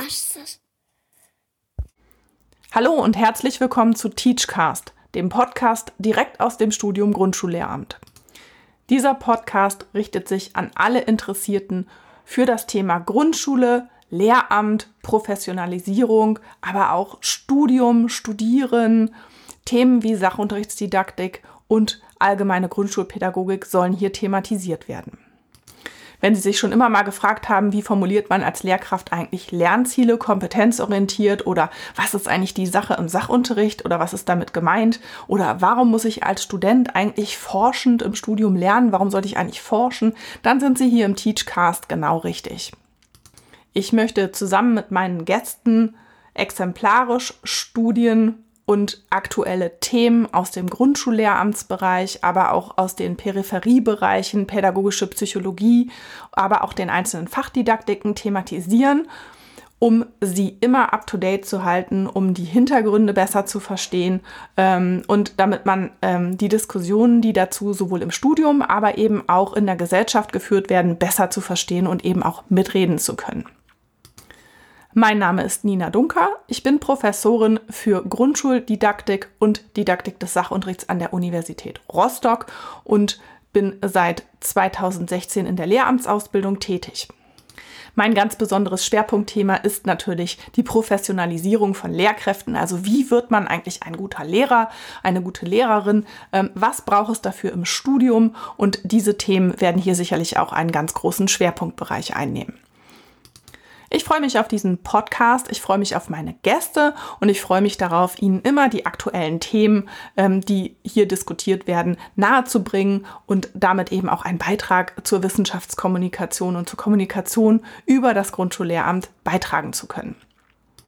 Teachcast. Hallo und herzlich willkommen zu Teachcast, dem Podcast direkt aus dem Studium Grundschullehramt. Dieser Podcast richtet sich an alle Interessierten für das Thema Grundschule, Lehramt, Professionalisierung, aber auch Studium, Studieren, Themen wie Sachunterrichtsdidaktik und allgemeine Grundschulpädagogik sollen hier thematisiert werden. Wenn Sie sich schon immer mal gefragt haben, wie formuliert man als Lehrkraft eigentlich Lernziele kompetenzorientiert oder was ist eigentlich die Sache im Sachunterricht oder was ist damit gemeint? Oder warum muss ich als Student eigentlich forschend im Studium lernen, warum sollte ich eigentlich forschen, dann sind Sie hier im Teachcast genau richtig. Ich möchte zusammen mit meinen Gästen exemplarisch Studien und aktuelle Themen aus dem Grundschullehramtsbereich, aber auch aus den Peripheriebereichen, pädagogische Psychologie, aber auch den einzelnen Fachdidaktiken thematisieren, um sie immer up-to-date zu halten, um die Hintergründe besser zu verstehen ähm, und damit man ähm, die Diskussionen, die dazu sowohl im Studium, aber eben auch in der Gesellschaft geführt werden, besser zu verstehen und eben auch mitreden zu können. Mein Name ist Nina Dunker. Ich bin Professorin für Grundschuldidaktik und Didaktik des Sachunterrichts an der Universität Rostock und bin seit 2016 in der Lehramtsausbildung tätig. Mein ganz besonderes Schwerpunktthema ist natürlich die Professionalisierung von Lehrkräften. Also wie wird man eigentlich ein guter Lehrer, eine gute Lehrerin? Ähm, was braucht es dafür im Studium? Und diese Themen werden hier sicherlich auch einen ganz großen Schwerpunktbereich einnehmen. Ich freue mich auf diesen Podcast, ich freue mich auf meine Gäste und ich freue mich darauf, Ihnen immer die aktuellen Themen, ähm, die hier diskutiert werden, nahezubringen und damit eben auch einen Beitrag zur Wissenschaftskommunikation und zur Kommunikation über das Grundschullehramt beitragen zu können.